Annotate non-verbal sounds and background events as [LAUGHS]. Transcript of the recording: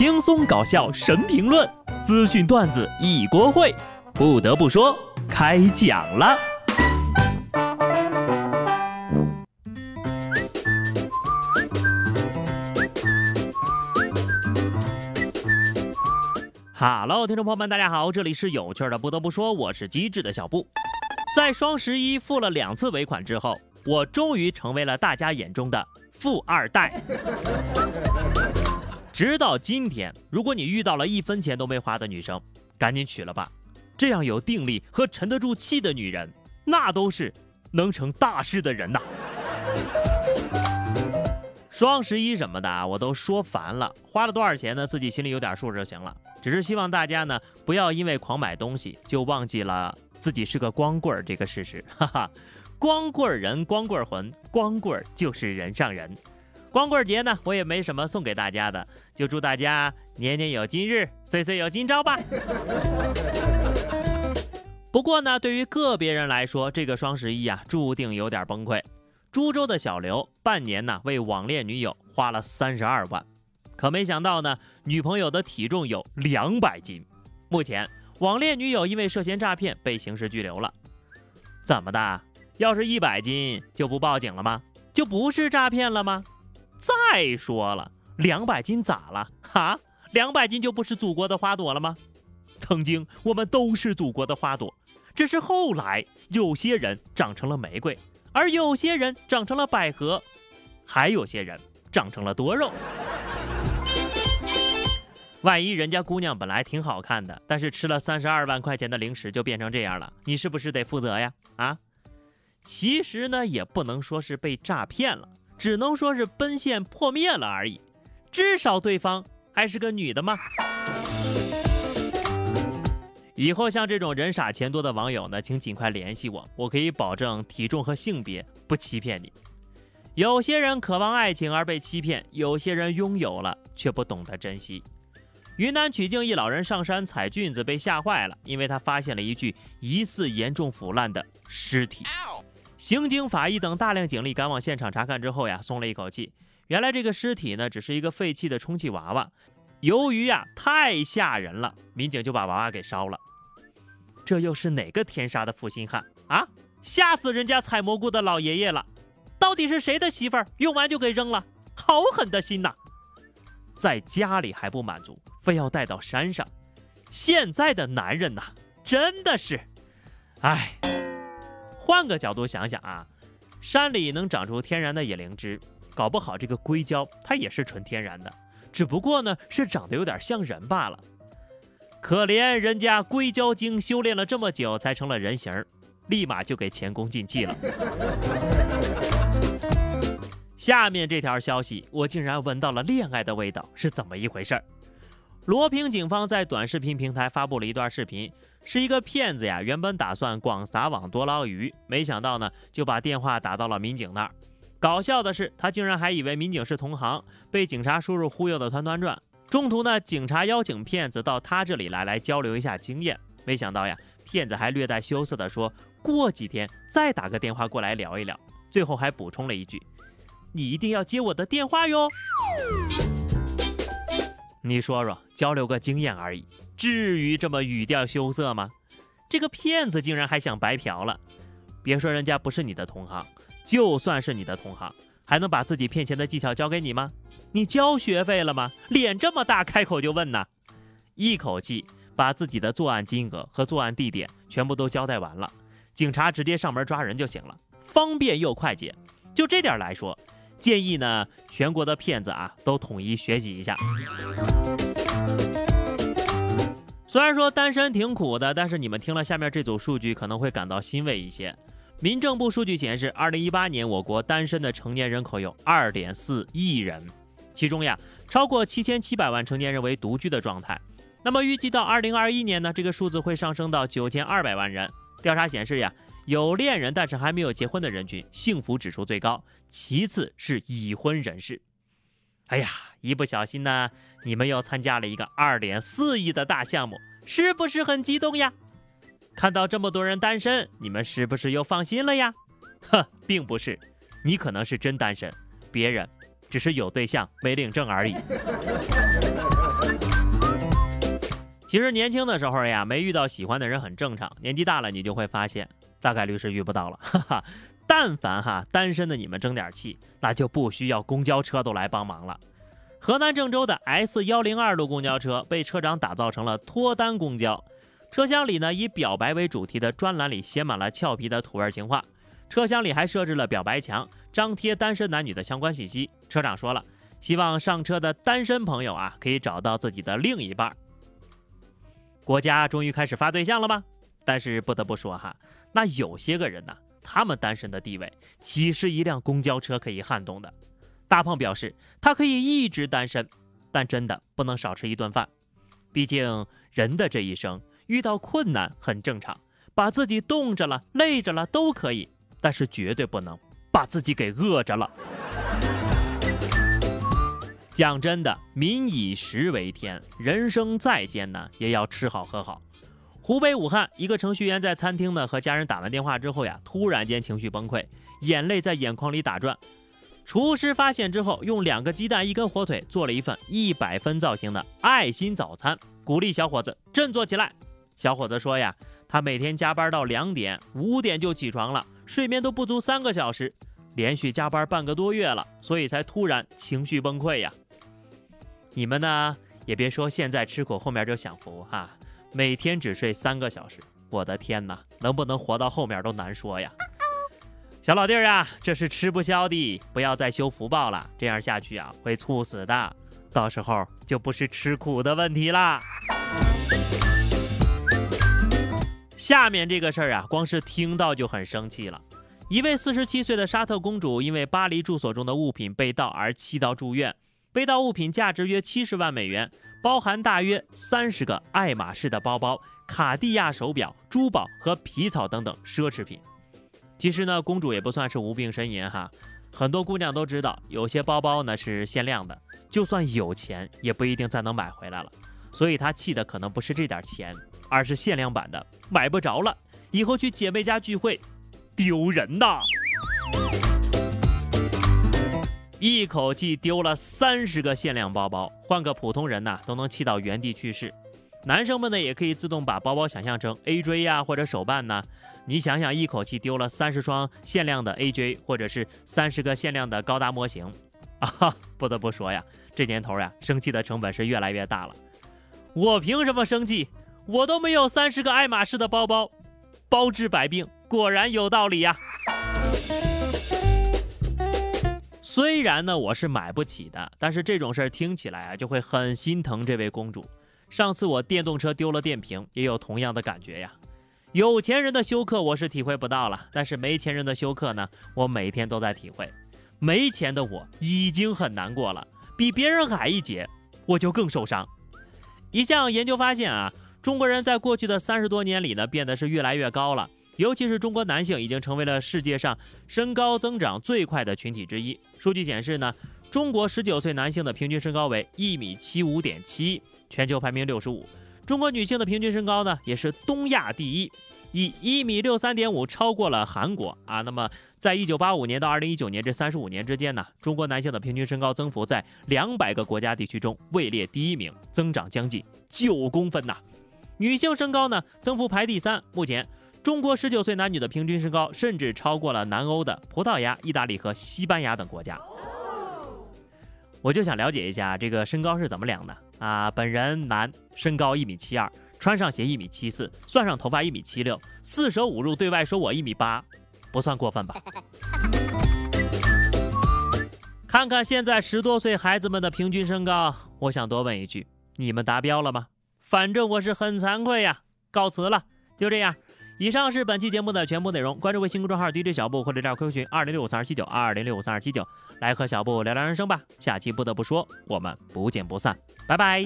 轻松搞笑神评论，资讯段子一锅烩。不得不说，开讲了。哈喽，听众朋友们，大家好，这里是有趣的。不得不说，我是机智的小布。在双十一付了两次尾款之后，我终于成为了大家眼中的富二代。直到今天，如果你遇到了一分钱都没花的女生，赶紧娶了吧。这样有定力和沉得住气的女人，那都是能成大事的人呐。双十一什么的啊，我都说烦了。花了多少钱呢？自己心里有点数就行了。只是希望大家呢，不要因为狂买东西就忘记了自己是个光棍儿这个事实。哈哈，光棍人，光棍魂，光棍就是人上人。光棍节呢，我也没什么送给大家的，就祝大家年年有今日，岁岁有今朝吧。不过呢，对于个别人来说，这个双十一啊，注定有点崩溃。株洲的小刘半年呢，为网恋女友花了三十二万，可没想到呢，女朋友的体重有两百斤。目前，网恋女友因为涉嫌诈骗被刑事拘留了。怎么的？要是一百斤就不报警了吗？就不是诈骗了吗？再说了，两百斤咋了？哈，两百斤就不是祖国的花朵了吗？曾经我们都是祖国的花朵，只是后来有些人长成了玫瑰，而有些人长成了百合，还有些人长成了多肉。万一人家姑娘本来挺好看的，但是吃了三十二万块钱的零食就变成这样了，你是不是得负责呀？啊，其实呢，也不能说是被诈骗了。只能说是奔现破灭了而已，至少对方还是个女的嘛。以后像这种人傻钱多的网友呢，请尽快联系我，我可以保证体重和性别不欺骗你。有些人渴望爱情而被欺骗，有些人拥有了却不懂得珍惜。云南曲靖一老人上山采菌子被吓坏了，因为他发现了一具疑似严重腐烂的尸体。刑警、法医等大量警力赶往现场查看之后呀，松了一口气。原来这个尸体呢，只是一个废弃的充气娃娃。由于呀太吓人了，民警就把娃娃给烧了。这又是哪个天杀的负心汉啊？吓死人家采蘑菇的老爷爷了！到底是谁的媳妇儿用完就给扔了？好狠的心呐！在家里还不满足，非要带到山上。现在的男人呐，真的是，唉。换个角度想想啊，山里能长出天然的野灵芝，搞不好这个硅胶它也是纯天然的，只不过呢是长得有点像人罢了。可怜人家硅胶精修炼了这么久才成了人形，立马就给前功尽弃了。[LAUGHS] 下面这条消息，我竟然闻到了恋爱的味道，是怎么一回事儿？罗平警方在短视频平台发布了一段视频，是一个骗子呀，原本打算广撒网多捞鱼，没想到呢就把电话打到了民警那儿。搞笑的是，他竟然还以为民警是同行，被警察叔叔忽悠的团团转。中途呢，警察邀请骗子到他这里来，来交流一下经验。没想到呀，骗子还略带羞涩的说过几天再打个电话过来聊一聊，最后还补充了一句：“你一定要接我的电话哟。”你说说，交流个经验而已，至于这么语调羞涩吗？这个骗子竟然还想白嫖了！别说人家不是你的同行，就算是你的同行，还能把自己骗钱的技巧教给你吗？你交学费了吗？脸这么大，开口就问呢？一口气把自己的作案金额和作案地点全部都交代完了，警察直接上门抓人就行了，方便又快捷。就这点来说。建议呢，全国的骗子啊，都统一学习一下。虽然说单身挺苦的，但是你们听了下面这组数据，可能会感到欣慰一些。民政部数据显示，二零一八年我国单身的成年人口有二点四亿人，其中呀，超过七千七百万成年人为独居的状态。那么预计到二零二一年呢，这个数字会上升到九千二百万人。调查显示呀。有恋人但是还没有结婚的人群，幸福指数最高，其次是已婚人士。哎呀，一不小心呢，你们又参加了一个二点四亿的大项目，是不是很激动呀？看到这么多人单身，你们是不是又放心了呀？呵，并不是，你可能是真单身，别人只是有对象没领证而已。其实年轻的时候呀，没遇到喜欢的人很正常。年纪大了，你就会发现，大概率是遇不到了。哈哈，但凡哈单身的你们争点气，那就不需要公交车都来帮忙了。河南郑州的 S 幺零二路公交车被车长打造成了脱单公交，车厢里呢以表白为主题的专栏里写满了俏皮的土味情话，车厢里还设置了表白墙，张贴单身男女的相关信息。车长说了，希望上车的单身朋友啊可以找到自己的另一半。国家终于开始发对象了吗？但是不得不说哈，那有些个人呢，他们单身的地位岂是一辆公交车可以撼动的？大胖表示，他可以一直单身，但真的不能少吃一顿饭。毕竟人的这一生遇到困难很正常，把自己冻着了、累着了都可以，但是绝对不能把自己给饿着了。讲真的，民以食为天，人生再艰难也要吃好喝好。湖北武汉一个程序员在餐厅呢和家人打完电话之后呀，突然间情绪崩溃，眼泪在眼眶里打转。厨师发现之后，用两个鸡蛋一根火腿做了一份一百分造型的爱心早餐，鼓励小伙子振作起来。小伙子说呀，他每天加班到两点，五点就起床了，睡眠都不足三个小时，连续加班半个多月了，所以才突然情绪崩溃呀。你们呢，也别说现在吃苦，后面就享福哈。每天只睡三个小时，我的天哪，能不能活到后面都难说呀。小老弟儿啊，这是吃不消的，不要再修福报了，这样下去啊会猝死的，到时候就不是吃苦的问题啦。下面这个事儿啊，光是听到就很生气了。一位四十七岁的沙特公主因为巴黎住所中的物品被盗而气到住院。被盗物品价值约七十万美元，包含大约三十个爱马仕的包包、卡地亚手表、珠宝和皮草等等奢侈品。其实呢，公主也不算是无病呻吟哈，很多姑娘都知道，有些包包呢是限量的，就算有钱也不一定再能买回来了。所以她气的可能不是这点钱，而是限量版的买不着了，以后去姐妹家聚会丢人呐。一口气丢了三十个限量包包，换个普通人呐都能气到原地去世。男生们呢也可以自动把包包想象成 AJ 呀或者手办呢。你想想，一口气丢了三十双限量的 AJ，或者是三十个限量的高达模型 [LAUGHS] 啊！不得不说呀，这年头呀，生气的成本是越来越大了。我凭什么生气？我都没有三十个爱马仕的包包，包治百病，果然有道理呀。虽然呢，我是买不起的，但是这种事儿听起来啊，就会很心疼这位公主。上次我电动车丢了电瓶，也有同样的感觉呀。有钱人的休克我是体会不到了，但是没钱人的休克呢，我每天都在体会。没钱的我已经很难过了，比别人矮一截，我就更受伤。一项研究发现啊，中国人在过去的三十多年里呢，变得是越来越高了。尤其是中国男性已经成为了世界上身高增长最快的群体之一。数据显示呢，中国十九岁男性的平均身高为一米七五点七，全球排名六十五。中国女性的平均身高呢，也是东亚第一，以一米六三点五超过了韩国啊。那么，在一九八五年到二零一九年这三十五年之间呢，中国男性的平均身高增幅在两百个国家地区中位列第一名，增长将近九公分呐。女性身高呢，增幅排第三，目前。中国十九岁男女的平均身高甚至超过了南欧的葡萄牙、意大利和西班牙等国家。我就想了解一下这个身高是怎么量的啊？本人男，身高一米七二，穿上鞋一米七四，算上头发一米七六，四舍五入对外说我一米八，不算过分吧？[LAUGHS] 看看现在十多岁孩子们的平均身高，我想多问一句：你们达标了吗？反正我是很惭愧呀，告辞了，就这样。以上是本期节目的全部内容。关注微信公众号 DJ 小布或者加 QQ 群二零六五三二七九二零六五三二七九，来和小布聊聊人生吧。下期不得不说，我们不见不散，拜拜。